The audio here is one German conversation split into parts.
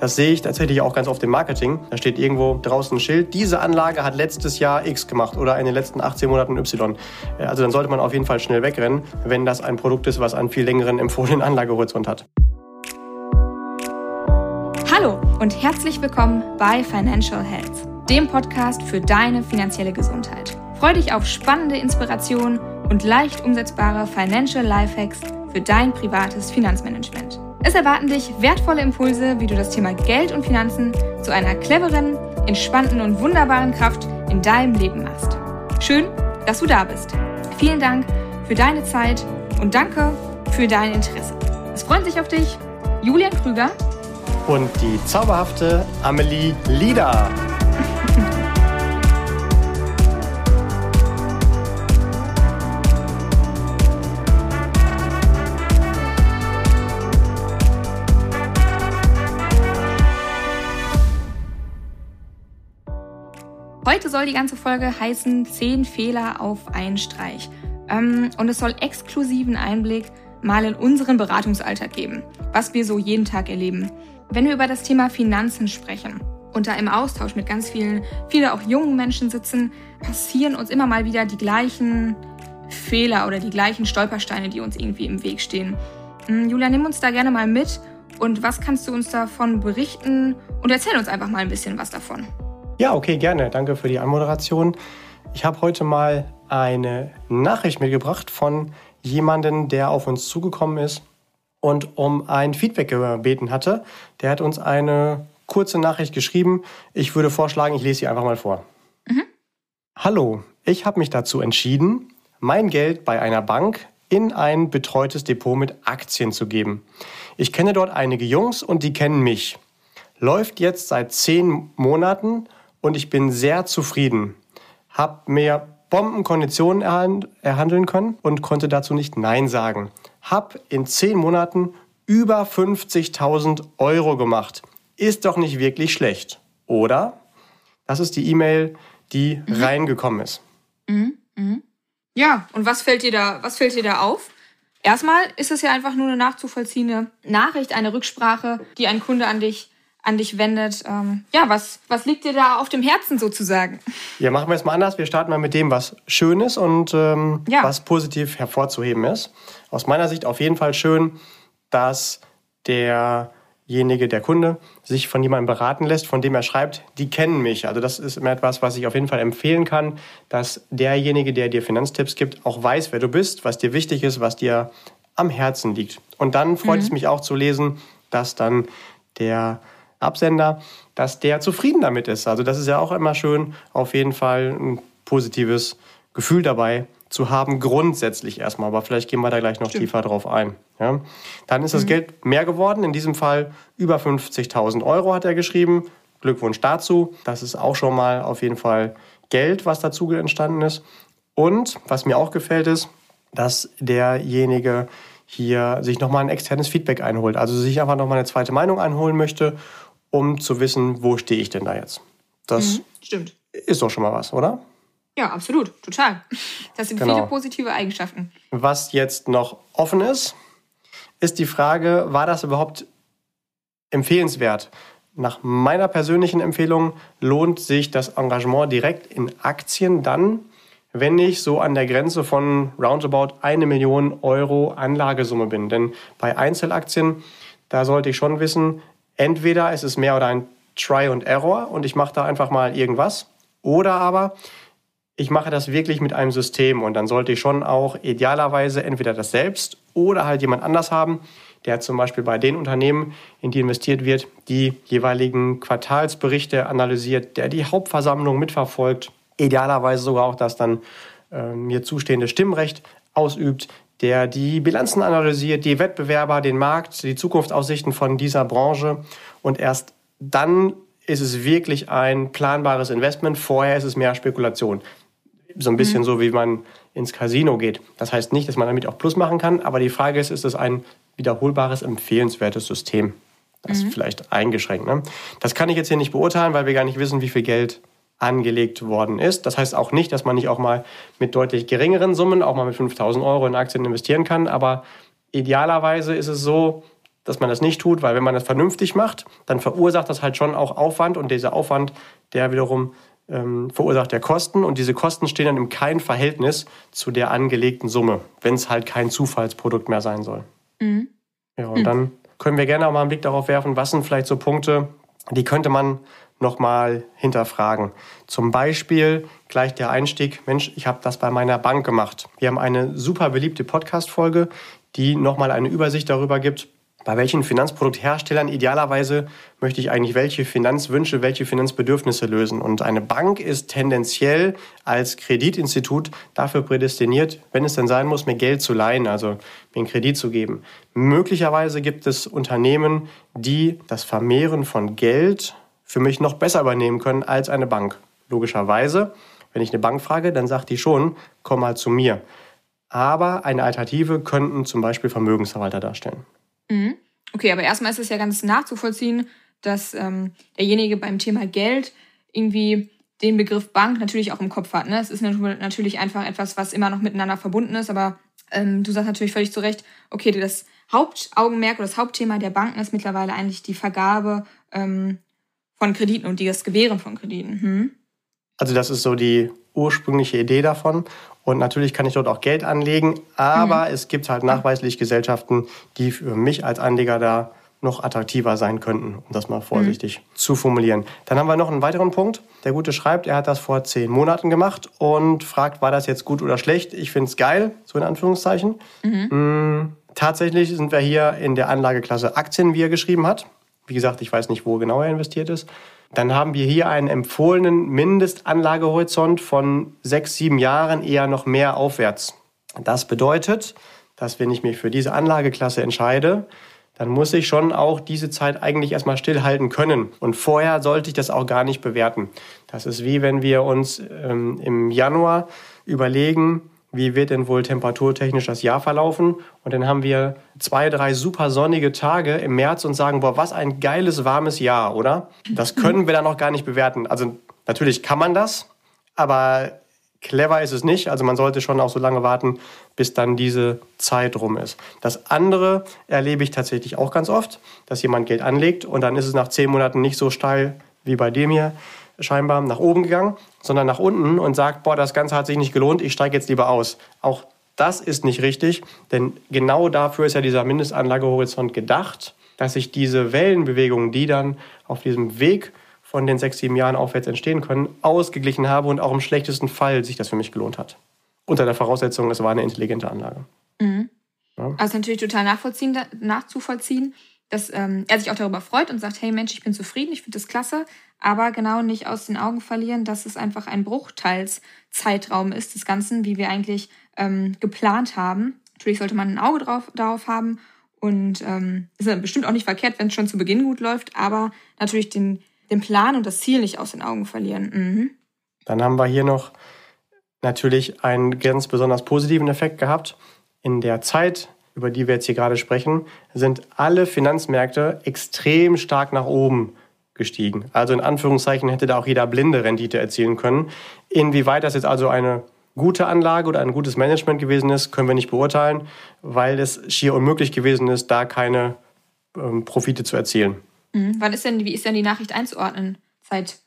Das sehe ich tatsächlich auch ganz oft im Marketing. Da steht irgendwo draußen ein Schild, diese Anlage hat letztes Jahr X gemacht oder in den letzten 18 Monaten Y. Also dann sollte man auf jeden Fall schnell wegrennen, wenn das ein Produkt ist, was einen viel längeren empfohlenen Anlagehorizont hat. Hallo und herzlich willkommen bei Financial Health, dem Podcast für deine finanzielle Gesundheit. Freue dich auf spannende Inspirationen und leicht umsetzbare Financial Lifehacks für dein privates Finanzmanagement. Es erwarten dich wertvolle Impulse, wie du das Thema Geld und Finanzen zu einer cleveren, entspannten und wunderbaren Kraft in deinem Leben machst. Schön, dass du da bist. Vielen Dank für deine Zeit und danke für dein Interesse. Es freuen sich auf dich Julian Krüger und die zauberhafte Amelie Lieder. Soll die ganze Folge heißen 10 Fehler auf einen Streich. Ähm, und es soll exklusiven Einblick mal in unseren Beratungsalltag geben, was wir so jeden Tag erleben. Wenn wir über das Thema Finanzen sprechen und da im Austausch mit ganz vielen, viele auch jungen Menschen sitzen, passieren uns immer mal wieder die gleichen Fehler oder die gleichen Stolpersteine, die uns irgendwie im Weg stehen. Hm, Julia, nimm uns da gerne mal mit und was kannst du uns davon berichten und erzähl uns einfach mal ein bisschen was davon. Ja, okay, gerne. Danke für die Anmoderation. Ich habe heute mal eine Nachricht mitgebracht von jemandem, der auf uns zugekommen ist und um ein Feedback gebeten hatte. Der hat uns eine kurze Nachricht geschrieben. Ich würde vorschlagen, ich lese sie einfach mal vor. Mhm. Hallo, ich habe mich dazu entschieden, mein Geld bei einer Bank in ein betreutes Depot mit Aktien zu geben. Ich kenne dort einige Jungs und die kennen mich. Läuft jetzt seit zehn Monaten und ich bin sehr zufrieden. Hab mir Bombenkonditionen erhandeln können und konnte dazu nicht Nein sagen habe in zehn Monaten über 50.000 Euro gemacht. Ist doch nicht wirklich schlecht, oder? Das ist die E-Mail, die mhm. reingekommen ist. Mhm. Mhm. Ja, und was fällt dir da, was fällt dir da auf? Erstmal ist es ja einfach nur eine nachzuvollziehende Nachricht, eine Rücksprache, die ein Kunde an dich an dich wendet. Ähm, ja, was, was liegt dir da auf dem Herzen sozusagen? Ja, machen wir es mal anders. Wir starten mal mit dem, was schön ist und ähm, ja. was positiv hervorzuheben ist. Aus meiner Sicht auf jeden Fall schön, dass derjenige, der Kunde, sich von jemandem beraten lässt, von dem er schreibt, die kennen mich. Also das ist immer etwas, was ich auf jeden Fall empfehlen kann, dass derjenige, der dir Finanztipps gibt, auch weiß, wer du bist, was dir wichtig ist, was dir am Herzen liegt. Und dann freut mhm. es mich auch zu lesen, dass dann der Absender, dass der zufrieden damit ist. Also das ist ja auch immer schön, auf jeden Fall ein positives Gefühl dabei zu haben, grundsätzlich erstmal. Aber vielleicht gehen wir da gleich noch Stimmt. tiefer drauf ein. Ja? Dann ist das mhm. Geld mehr geworden, in diesem Fall über 50.000 Euro hat er geschrieben. Glückwunsch dazu. Das ist auch schon mal auf jeden Fall Geld, was dazu entstanden ist. Und was mir auch gefällt ist, dass derjenige hier sich nochmal ein externes Feedback einholt. Also sich einfach nochmal eine zweite Meinung einholen möchte um zu wissen, wo stehe ich denn da jetzt. Das mhm, stimmt. ist doch schon mal was, oder? Ja, absolut, total. Das sind genau. viele positive Eigenschaften. Was jetzt noch offen ist, ist die Frage, war das überhaupt empfehlenswert? Nach meiner persönlichen Empfehlung lohnt sich das Engagement direkt in Aktien dann, wenn ich so an der Grenze von roundabout eine Million Euro Anlagesumme bin. Denn bei Einzelaktien, da sollte ich schon wissen, Entweder ist es mehr oder ein Try und Error und ich mache da einfach mal irgendwas. Oder aber ich mache das wirklich mit einem System und dann sollte ich schon auch idealerweise entweder das selbst oder halt jemand anders haben, der zum Beispiel bei den Unternehmen, in die investiert wird, die jeweiligen Quartalsberichte analysiert, der die Hauptversammlung mitverfolgt, idealerweise sogar auch das dann äh, mir zustehende Stimmrecht ausübt, der die Bilanzen analysiert, die Wettbewerber, den Markt, die Zukunftsaussichten von dieser Branche. Und erst dann ist es wirklich ein planbares Investment. Vorher ist es mehr Spekulation. So ein bisschen mhm. so, wie man ins Casino geht. Das heißt nicht, dass man damit auch Plus machen kann, aber die Frage ist, ist es ein wiederholbares, empfehlenswertes System? Das ist mhm. vielleicht eingeschränkt. Ne? Das kann ich jetzt hier nicht beurteilen, weil wir gar nicht wissen, wie viel Geld angelegt worden ist. Das heißt auch nicht, dass man nicht auch mal mit deutlich geringeren Summen, auch mal mit 5000 Euro in Aktien investieren kann. Aber idealerweise ist es so, dass man das nicht tut, weil wenn man das vernünftig macht, dann verursacht das halt schon auch Aufwand und dieser Aufwand, der wiederum ähm, verursacht der Kosten und diese Kosten stehen dann im kein Verhältnis zu der angelegten Summe, wenn es halt kein Zufallsprodukt mehr sein soll. Mhm. Ja, und mhm. dann können wir gerne auch mal einen Blick darauf werfen, was sind vielleicht so Punkte, die könnte man nochmal hinterfragen. Zum Beispiel gleich der Einstieg, Mensch, ich habe das bei meiner Bank gemacht. Wir haben eine super beliebte Podcast-Folge, die nochmal eine Übersicht darüber gibt, bei welchen Finanzproduktherstellern idealerweise möchte ich eigentlich welche Finanzwünsche, welche Finanzbedürfnisse lösen. Und eine Bank ist tendenziell als Kreditinstitut dafür prädestiniert, wenn es denn sein muss, mir Geld zu leihen, also mir einen Kredit zu geben. Möglicherweise gibt es Unternehmen, die das Vermehren von Geld für mich noch besser übernehmen können als eine Bank. Logischerweise, wenn ich eine Bank frage, dann sagt die schon, komm mal zu mir. Aber eine Alternative könnten zum Beispiel Vermögensverwalter darstellen. Mhm. Okay, aber erstmal ist es ja ganz nachzuvollziehen, dass ähm, derjenige beim Thema Geld irgendwie den Begriff Bank natürlich auch im Kopf hat. Ne? Es ist natürlich einfach etwas, was immer noch miteinander verbunden ist, aber ähm, du sagst natürlich völlig zu Recht, okay, das Hauptaugenmerk oder das Hauptthema der Banken ist mittlerweile eigentlich die Vergabe ähm, von Krediten und das Gewähren von Krediten. Hm? Also das ist so die ursprüngliche Idee davon. Und natürlich kann ich dort auch Geld anlegen, aber mhm. es gibt halt nachweislich Gesellschaften, die für mich als Anleger da noch attraktiver sein könnten, um das mal vorsichtig mhm. zu formulieren. Dann haben wir noch einen weiteren Punkt. Der Gute schreibt, er hat das vor zehn Monaten gemacht und fragt, war das jetzt gut oder schlecht? Ich finde es geil, so in Anführungszeichen. Mhm. Mhm. Tatsächlich sind wir hier in der Anlageklasse Aktien, wie er geschrieben hat. Wie gesagt, ich weiß nicht, wo genau er investiert ist. Dann haben wir hier einen empfohlenen Mindestanlagehorizont von sechs, sieben Jahren, eher noch mehr aufwärts. Das bedeutet, dass wenn ich mich für diese Anlageklasse entscheide, dann muss ich schon auch diese Zeit eigentlich erstmal stillhalten können. Und vorher sollte ich das auch gar nicht bewerten. Das ist wie wenn wir uns ähm, im Januar überlegen, wie wird denn wohl temperaturtechnisch das Jahr verlaufen? Und dann haben wir zwei, drei super sonnige Tage im März und sagen, boah, was ein geiles, warmes Jahr, oder? Das können wir dann noch gar nicht bewerten. Also natürlich kann man das, aber clever ist es nicht. Also man sollte schon auch so lange warten, bis dann diese Zeit rum ist. Das andere erlebe ich tatsächlich auch ganz oft, dass jemand Geld anlegt und dann ist es nach zehn Monaten nicht so steil wie bei dem hier scheinbar nach oben gegangen, sondern nach unten und sagt, boah, das Ganze hat sich nicht gelohnt, ich steige jetzt lieber aus. Auch das ist nicht richtig, denn genau dafür ist ja dieser Mindestanlagehorizont gedacht, dass ich diese Wellenbewegungen, die dann auf diesem Weg von den sechs, sieben Jahren aufwärts entstehen können, ausgeglichen habe und auch im schlechtesten Fall sich das für mich gelohnt hat. Unter der Voraussetzung, es war eine intelligente Anlage. Mhm. Ja. Also natürlich total nachvollziehen, nachzuvollziehen, dass ähm, er sich auch darüber freut und sagt, hey Mensch, ich bin zufrieden, ich finde das klasse, aber genau nicht aus den Augen verlieren, dass es einfach ein Bruchteilszeitraum ist des Ganzen, wie wir eigentlich ähm, geplant haben. Natürlich sollte man ein Auge drauf, darauf haben und ähm, ist bestimmt auch nicht verkehrt, wenn es schon zu Beginn gut läuft, aber natürlich den, den Plan und das Ziel nicht aus den Augen verlieren. Mhm. Dann haben wir hier noch natürlich einen ganz besonders positiven Effekt gehabt. In der Zeit, über die wir jetzt hier gerade sprechen, sind alle Finanzmärkte extrem stark nach oben gestiegen. Also in Anführungszeichen hätte da auch jeder blinde Rendite erzielen können. Inwieweit das jetzt also eine gute Anlage oder ein gutes Management gewesen ist, können wir nicht beurteilen, weil es schier unmöglich gewesen ist, da keine ähm, Profite zu erzielen. Mhm. Wann ist denn, wie ist denn die Nachricht einzuordnen, Zeit,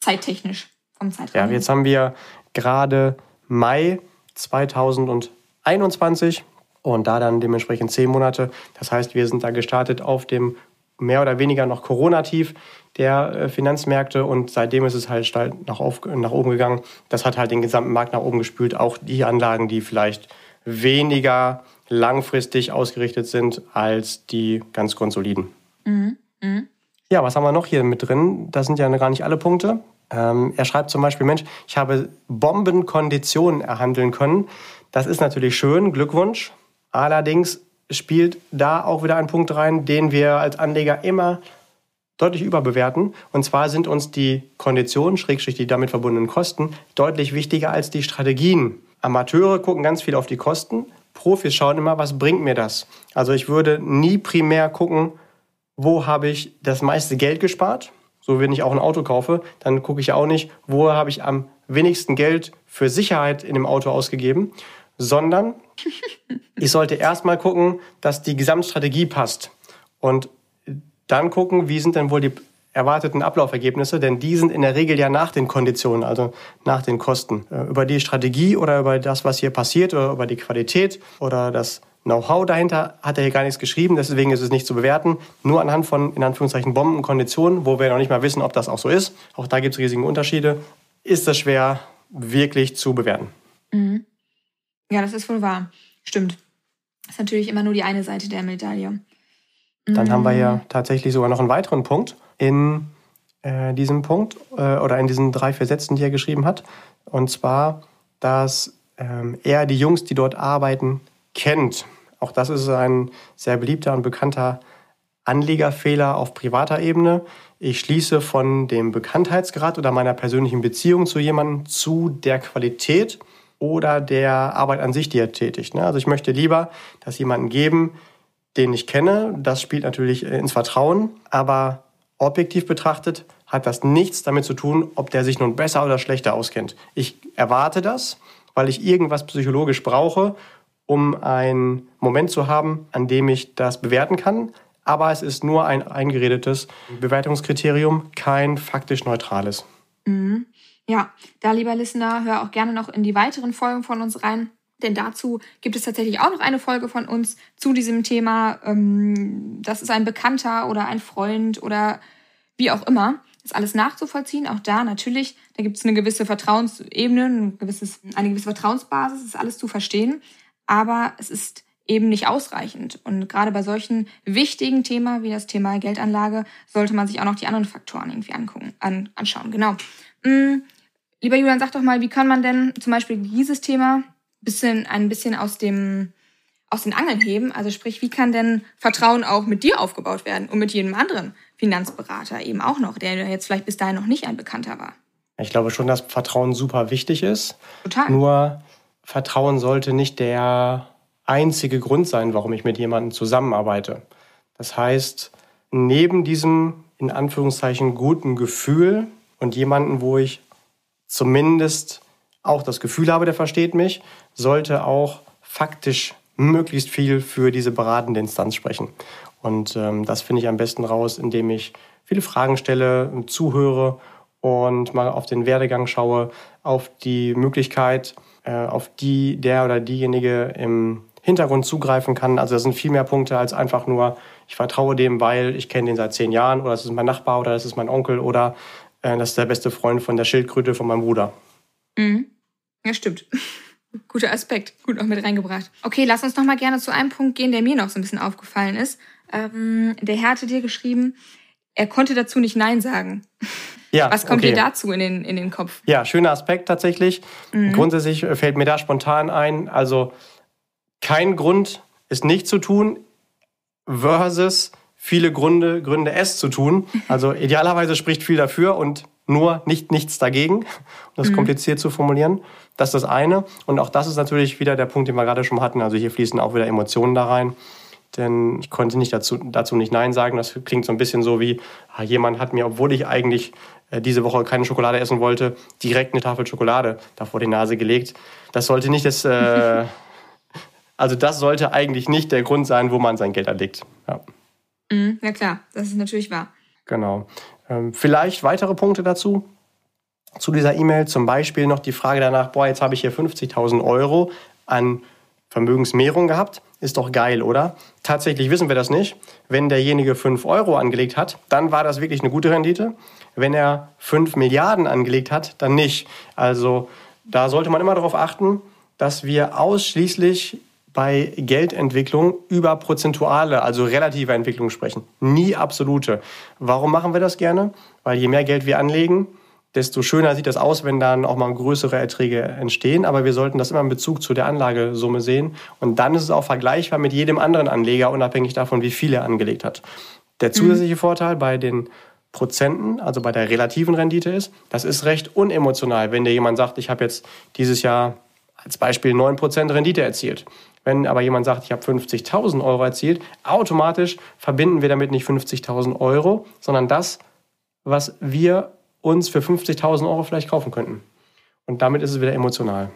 zeittechnisch vom Zeitraum? Ja, jetzt haben wir gerade Mai 2021 und da dann dementsprechend zehn Monate. Das heißt, wir sind da gestartet auf dem mehr oder weniger noch Corona-Tief der äh, Finanzmärkte und seitdem ist es halt nach, auf, nach oben gegangen. Das hat halt den gesamten Markt nach oben gespült. Auch die Anlagen, die vielleicht weniger langfristig ausgerichtet sind als die ganz konsoliden. Mhm. Mhm. Ja, was haben wir noch hier mit drin? Das sind ja gar nicht alle Punkte. Ähm, er schreibt zum Beispiel, Mensch, ich habe Bombenkonditionen erhandeln können. Das ist natürlich schön, Glückwunsch. Allerdings spielt da auch wieder ein Punkt rein, den wir als Anleger immer deutlich überbewerten. Und zwar sind uns die Konditionen, schrägstrich die damit verbundenen Kosten, deutlich wichtiger als die Strategien. Amateure gucken ganz viel auf die Kosten. Profis schauen immer, was bringt mir das? Also ich würde nie primär gucken, wo habe ich das meiste Geld gespart. So, wenn ich auch ein Auto kaufe, dann gucke ich auch nicht, wo habe ich am wenigsten Geld für Sicherheit in dem Auto ausgegeben, sondern ich sollte erstmal gucken, dass die Gesamtstrategie passt. und dann gucken, wie sind denn wohl die erwarteten Ablaufergebnisse, denn die sind in der Regel ja nach den Konditionen, also nach den Kosten. Äh, über die Strategie oder über das, was hier passiert oder über die Qualität oder das Know-how dahinter hat er hier gar nichts geschrieben, deswegen ist es nicht zu bewerten. Nur anhand von, in Anführungszeichen, Bombenkonditionen, wo wir noch nicht mal wissen, ob das auch so ist. Auch da gibt es riesige Unterschiede. Ist das schwer wirklich zu bewerten. Mhm. Ja, das ist wohl wahr. Stimmt. Das ist natürlich immer nur die eine Seite der Medaille. Dann mhm. haben wir ja tatsächlich sogar noch einen weiteren Punkt in äh, diesem Punkt äh, oder in diesen drei, vier Sätzen, die er geschrieben hat. Und zwar, dass ähm, er die Jungs, die dort arbeiten, kennt. Auch das ist ein sehr beliebter und bekannter Anlegerfehler auf privater Ebene. Ich schließe von dem Bekanntheitsgrad oder meiner persönlichen Beziehung zu jemandem zu der Qualität oder der Arbeit an sich, die er tätigt. Ne? Also ich möchte lieber das jemanden geben, den ich kenne. Das spielt natürlich ins Vertrauen, aber objektiv betrachtet hat das nichts damit zu tun, ob der sich nun besser oder schlechter auskennt. Ich erwarte das, weil ich irgendwas psychologisch brauche, um einen Moment zu haben, an dem ich das bewerten kann. Aber es ist nur ein eingeredetes Bewertungskriterium, kein faktisch neutrales. Mhm. Ja, da lieber Listener, hör auch gerne noch in die weiteren Folgen von uns rein. Denn dazu gibt es tatsächlich auch noch eine Folge von uns zu diesem Thema. Ähm, das ist ein Bekannter oder ein Freund oder wie auch immer. Das alles nachzuvollziehen. Auch da natürlich, da gibt es eine gewisse Vertrauensebene, ein gewisses, eine gewisse Vertrauensbasis, ist alles zu verstehen. Aber es ist eben nicht ausreichend. Und gerade bei solchen wichtigen Themen wie das Thema Geldanlage sollte man sich auch noch die anderen Faktoren irgendwie angucken, an, anschauen. Genau. Lieber Julian, sag doch mal, wie kann man denn zum Beispiel dieses Thema bisschen, ein bisschen aus dem, aus den Angeln heben? Also sprich, wie kann denn Vertrauen auch mit dir aufgebaut werden und mit jedem anderen Finanzberater eben auch noch, der jetzt vielleicht bis dahin noch nicht ein Bekannter war? Ich glaube schon, dass Vertrauen super wichtig ist. Total. Nur Vertrauen sollte nicht der einzige Grund sein, warum ich mit jemandem zusammenarbeite. Das heißt, neben diesem in Anführungszeichen guten Gefühl und jemanden, wo ich zumindest auch das Gefühl habe, der versteht mich, sollte auch faktisch möglichst viel für diese beratende Instanz sprechen. Und ähm, das finde ich am besten raus, indem ich viele Fragen stelle, zuhöre und mal auf den Werdegang schaue, auf die Möglichkeit, äh, auf die der oder diejenige im Hintergrund zugreifen kann. Also das sind viel mehr Punkte als einfach nur, ich vertraue dem, weil ich kenne den seit zehn Jahren oder das ist mein Nachbar oder das ist mein Onkel oder das ist der beste Freund von der Schildkröte von meinem Bruder. Mhm. Ja, stimmt. Guter Aspekt, gut auch mit reingebracht. Okay, lass uns noch mal gerne zu einem Punkt gehen, der mir noch so ein bisschen aufgefallen ist. Ähm, der Herr hatte dir geschrieben, er konnte dazu nicht Nein sagen. Ja, Was kommt okay. dir dazu in den, in den Kopf? Ja, schöner Aspekt tatsächlich. Mhm. Grundsätzlich fällt mir da spontan ein, also kein Grund, es nicht zu tun, versus viele Gründe, Gründe, es zu tun. Also idealerweise spricht viel dafür und nur nicht nichts dagegen, um das mhm. kompliziert zu formulieren. Das ist das eine. Und auch das ist natürlich wieder der Punkt, den wir gerade schon hatten. Also hier fließen auch wieder Emotionen da rein. Denn ich konnte nicht dazu, dazu nicht Nein sagen. Das klingt so ein bisschen so wie, ah, jemand hat mir, obwohl ich eigentlich äh, diese Woche keine Schokolade essen wollte, direkt eine Tafel Schokolade da vor die Nase gelegt. Das sollte nicht das, äh, also das sollte eigentlich nicht der Grund sein, wo man sein Geld erlegt. Ja. Mhm, ja klar, das ist natürlich wahr. Genau. Ähm, vielleicht weitere Punkte dazu? Zu dieser E-Mail zum Beispiel noch die Frage danach, boah, jetzt habe ich hier 50.000 Euro an Vermögensmehrung gehabt. Ist doch geil, oder? Tatsächlich wissen wir das nicht. Wenn derjenige 5 Euro angelegt hat, dann war das wirklich eine gute Rendite. Wenn er 5 Milliarden angelegt hat, dann nicht. Also da sollte man immer darauf achten, dass wir ausschließlich bei Geldentwicklung über prozentuale, also relative Entwicklung sprechen. Nie absolute. Warum machen wir das gerne? Weil je mehr Geld wir anlegen, desto schöner sieht das aus, wenn dann auch mal größere Erträge entstehen. Aber wir sollten das immer in Bezug zu der Anlagesumme sehen. Und dann ist es auch vergleichbar mit jedem anderen Anleger, unabhängig davon, wie viel er angelegt hat. Der mhm. zusätzliche mhm. Vorteil bei den Prozenten, also bei der relativen Rendite ist, das ist recht unemotional, wenn dir jemand sagt, ich habe jetzt dieses Jahr als Beispiel 9% Rendite erzielt. Wenn aber jemand sagt, ich habe 50.000 Euro erzielt, automatisch verbinden wir damit nicht 50.000 Euro, sondern das, was wir uns für 50.000 Euro vielleicht kaufen könnten. Und damit ist es wieder emotional.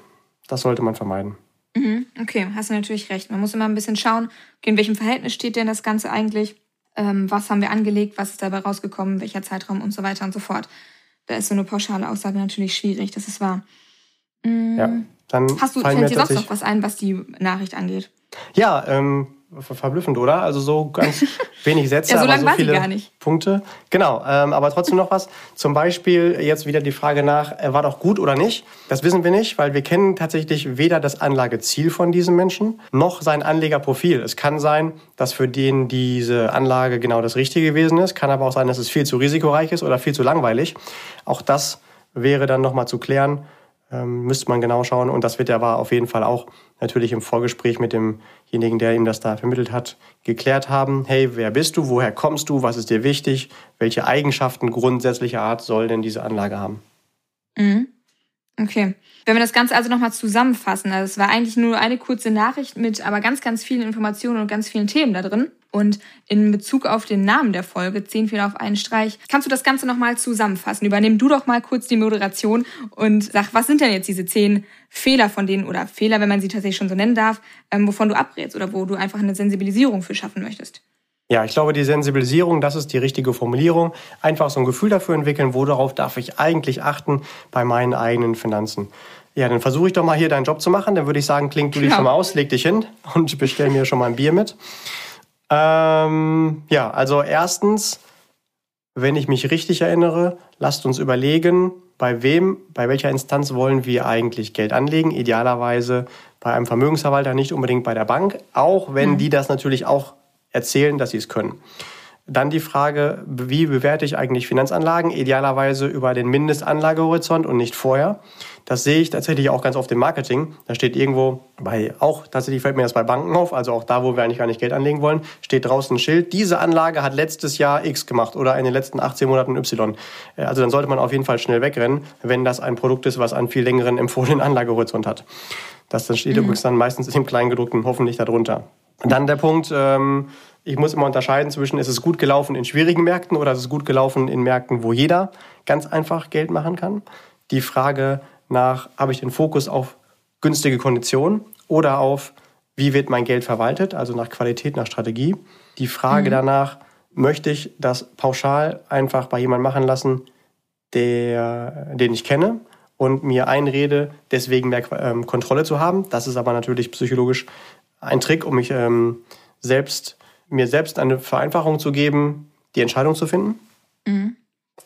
Das sollte man vermeiden. Mhm, okay, hast du natürlich recht. Man muss immer ein bisschen schauen, in welchem Verhältnis steht denn das Ganze eigentlich. ähm, was haben wir angelegt, was ist dabei rausgekommen, welcher Zeitraum und so weiter und so fort. Da ist so eine pauschale Aussage natürlich schwierig, das ist wahr. Mhm. Ja, dann Hast du, fällt dir sonst noch was ein, was die Nachricht angeht? Ja, ähm, verblüffend, oder? Also so ganz wenig Sätze, ja, so aber so viele gar nicht. Punkte. Genau, ähm, aber trotzdem noch was. Zum Beispiel jetzt wieder die Frage nach, äh, war doch gut oder nicht? Das wissen wir nicht, weil wir kennen tatsächlich weder das Anlageziel von diesem Menschen noch sein Anlegerprofil. Es kann sein, dass für den diese Anlage genau das Richtige gewesen ist, kann aber auch sein, dass es viel zu risikoreich ist oder viel zu langweilig. Auch das wäre dann nochmal zu klären ähm, müsste man genau schauen. Und das wird aber auf jeden Fall auch natürlich im Vorgespräch mit demjenigen, der ihm das da vermittelt hat, geklärt haben. Hey, wer bist du? Woher kommst du? Was ist dir wichtig? Welche Eigenschaften grundsätzlicher Art soll denn diese Anlage haben? Mhm. Okay. Wenn wir das Ganze also nochmal zusammenfassen, also es war eigentlich nur eine kurze Nachricht mit aber ganz, ganz vielen Informationen und ganz vielen Themen da drin. Und in Bezug auf den Namen der Folge, zehn Fehler auf einen Streich, kannst du das Ganze nochmal zusammenfassen. Übernimm du doch mal kurz die Moderation und sag, was sind denn jetzt diese zehn Fehler von denen, oder Fehler, wenn man sie tatsächlich schon so nennen darf, ähm, wovon du abrätst oder wo du einfach eine Sensibilisierung für schaffen möchtest? Ja, ich glaube, die Sensibilisierung, das ist die richtige Formulierung. Einfach so ein Gefühl dafür entwickeln, worauf darf ich eigentlich achten bei meinen eigenen Finanzen. Ja, dann versuche ich doch mal hier deinen Job zu machen. Dann würde ich sagen, klingt du dich ja. schon mal aus, leg dich hin und bestell mir schon mal ein Bier mit. Ähm, ja, also erstens, wenn ich mich richtig erinnere, lasst uns überlegen, bei wem, bei welcher Instanz wollen wir eigentlich Geld anlegen. Idealerweise bei einem Vermögensverwalter, nicht unbedingt bei der Bank, auch wenn mhm. die das natürlich auch erzählen, dass sie es können. Dann die Frage, wie bewerte ich eigentlich Finanzanlagen? Idealerweise über den Mindestanlagehorizont und nicht vorher. Das sehe ich tatsächlich auch ganz oft im Marketing. Da steht irgendwo bei, auch tatsächlich fällt mir das bei Banken auf, also auch da, wo wir eigentlich gar nicht Geld anlegen wollen, steht draußen ein Schild, diese Anlage hat letztes Jahr X gemacht oder in den letzten 18 Monaten Y. Äh, also dann sollte man auf jeden Fall schnell wegrennen, wenn das ein Produkt ist, was einen viel längeren empfohlenen Anlagehorizont hat. Das dann steht mhm. übrigens dann meistens dem Kleingedruckten hoffentlich darunter. Dann der Punkt, ähm, ich muss immer unterscheiden zwischen, ist es gut gelaufen in schwierigen Märkten oder ist es gut gelaufen in Märkten, wo jeder ganz einfach Geld machen kann. Die Frage nach, habe ich den Fokus auf günstige Konditionen oder auf, wie wird mein Geld verwaltet, also nach Qualität, nach Strategie. Die Frage mhm. danach, möchte ich das pauschal einfach bei jemandem machen lassen, der, den ich kenne und mir einrede, deswegen mehr ähm, Kontrolle zu haben. Das ist aber natürlich psychologisch ein Trick, um mich ähm, selbst mir selbst eine Vereinfachung zu geben, die Entscheidung zu finden. Mhm.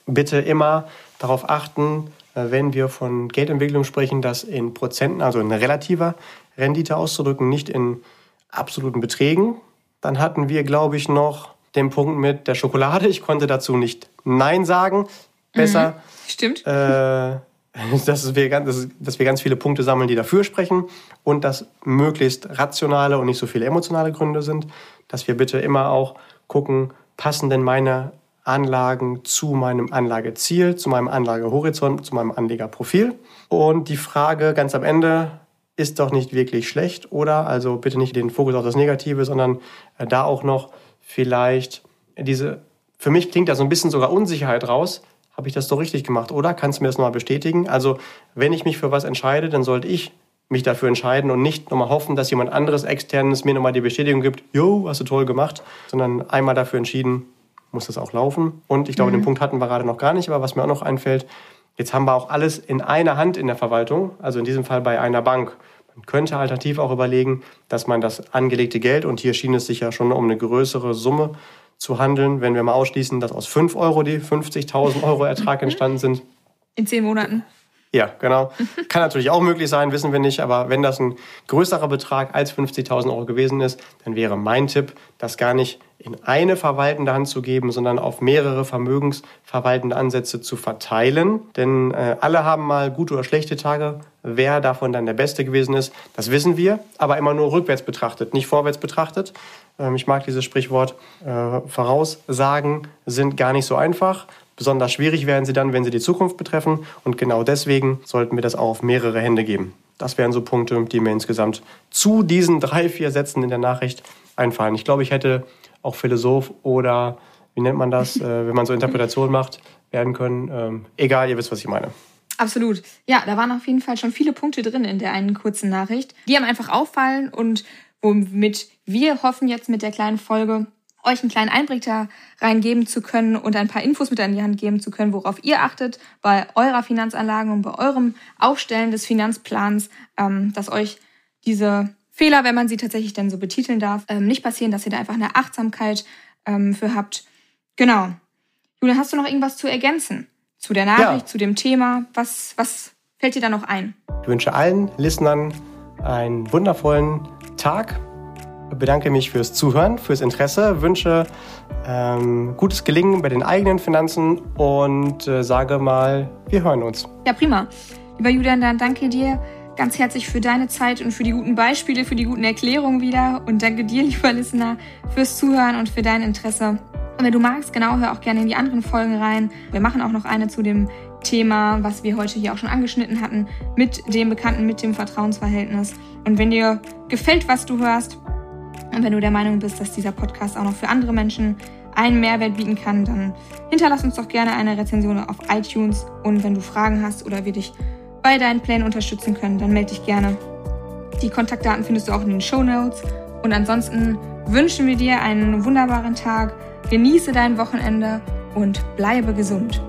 Bitte immer darauf achten, äh, wenn wir von Geldentwicklung sprechen, das in Prozenten, also in relativer Rendite auszudrücken, nicht in absoluten Beträgen. Dann hatten wir, glaube ich, noch den Punkt mit der Schokolade. Ich konnte dazu nicht Nein sagen. Besser. Mhm. Stimmt. Äh, dass wir, ganz, dass wir ganz viele Punkte sammeln, die dafür sprechen und dass möglichst rationale und nicht so viele emotionale Gründe sind dass wir bitte immer auch gucken, passen denn meine Anlagen zu meinem Anlageziel, zu meinem Anlagehorizont, zu meinem Anlegerprofil. Und die Frage ganz am Ende ist doch nicht wirklich schlecht, oder? Also bitte nicht den Fokus auf das Negative, sondern äh, da auch noch vielleicht diese, für mich klingt da so ein bisschen sogar Unsicherheit raus. Habe ich das doch richtig gemacht, oder? Kannst du mir das nochmal bestätigen? Also, wenn ich mich für was entscheide, dann sollte ich mich dafür entscheiden und nicht nochmal hoffen, dass jemand anderes externes mir nochmal die Bestätigung gibt, jo, hast du toll gemacht, sondern einmal dafür entschieden, muss das auch laufen. Und ich glaube, mhm. den Punkt hatten wir gerade noch gar nicht, aber was mir auch noch einfällt, jetzt haben wir auch alles in einer Hand in der Verwaltung, also in diesem Fall bei einer Bank. Man könnte alternativ auch überlegen, dass man das angelegte Geld, und hier schien es sich ja schon um eine größere Summe zu handeln, wenn wir mal ausschließen, dass aus 5 Euro die 50.000 Euro Ertrag entstanden sind. In zehn Monaten. Ja, genau. Kann natürlich auch möglich sein, wissen wir nicht. Aber wenn das ein größerer Betrag als 50.000 Euro gewesen ist, dann wäre mein Tipp, das gar nicht in eine verwaltende Hand zu geben, sondern auf mehrere vermögensverwaltende Ansätze zu verteilen. Denn äh, alle haben mal gute oder schlechte Tage. Wer davon dann der Beste gewesen ist, das wissen wir, aber immer nur rückwärts betrachtet, nicht vorwärts betrachtet. Ähm, ich mag dieses Sprichwort. Äh, Voraussagen sind gar nicht so einfach. Besonders schwierig werden sie dann, wenn sie die Zukunft betreffen. Und genau deswegen sollten wir das auch auf mehrere Hände geben. Das wären so Punkte, die mir insgesamt zu diesen drei, vier Sätzen in der Nachricht einfallen. Ich glaube, ich hätte auch Philosoph oder, wie nennt man das, äh, wenn man so Interpretationen macht, werden können. Ähm, egal, ihr wisst, was ich meine. Absolut. Ja, da waren auf jeden Fall schon viele Punkte drin in der einen kurzen Nachricht, die einem einfach auffallen und womit wir hoffen jetzt mit der kleinen Folge euch einen kleinen Einblick da reingeben zu können und ein paar Infos mit an die Hand geben zu können, worauf ihr achtet bei eurer Finanzanlage und bei eurem Aufstellen des Finanzplans, ähm, dass euch diese Fehler, wenn man sie tatsächlich denn so betiteln darf, ähm, nicht passieren, dass ihr da einfach eine Achtsamkeit ähm, für habt. Genau. Julian, hast du noch irgendwas zu ergänzen? Zu der Nachricht, ja. zu dem Thema? Was, was fällt dir da noch ein? Ich wünsche allen Listenern einen wundervollen Tag bedanke mich fürs Zuhören, fürs Interesse, wünsche ähm, gutes Gelingen bei den eigenen Finanzen und äh, sage mal, wir hören uns. Ja, prima. Lieber Julian, dann danke dir ganz herzlich für deine Zeit und für die guten Beispiele, für die guten Erklärungen wieder. Und danke dir, lieber Listener, fürs Zuhören und für dein Interesse. Und wenn du magst, genau, hör auch gerne in die anderen Folgen rein. Wir machen auch noch eine zu dem Thema, was wir heute hier auch schon angeschnitten hatten, mit dem Bekannten, mit dem Vertrauensverhältnis. Und wenn dir gefällt, was du hörst, und wenn du der Meinung bist, dass dieser Podcast auch noch für andere Menschen einen Mehrwert bieten kann, dann hinterlass uns doch gerne eine Rezension auf iTunes. Und wenn du Fragen hast oder wir dich bei deinen Plänen unterstützen können, dann melde dich gerne. Die Kontaktdaten findest du auch in den Show Notes. Und ansonsten wünschen wir dir einen wunderbaren Tag, genieße dein Wochenende und bleibe gesund.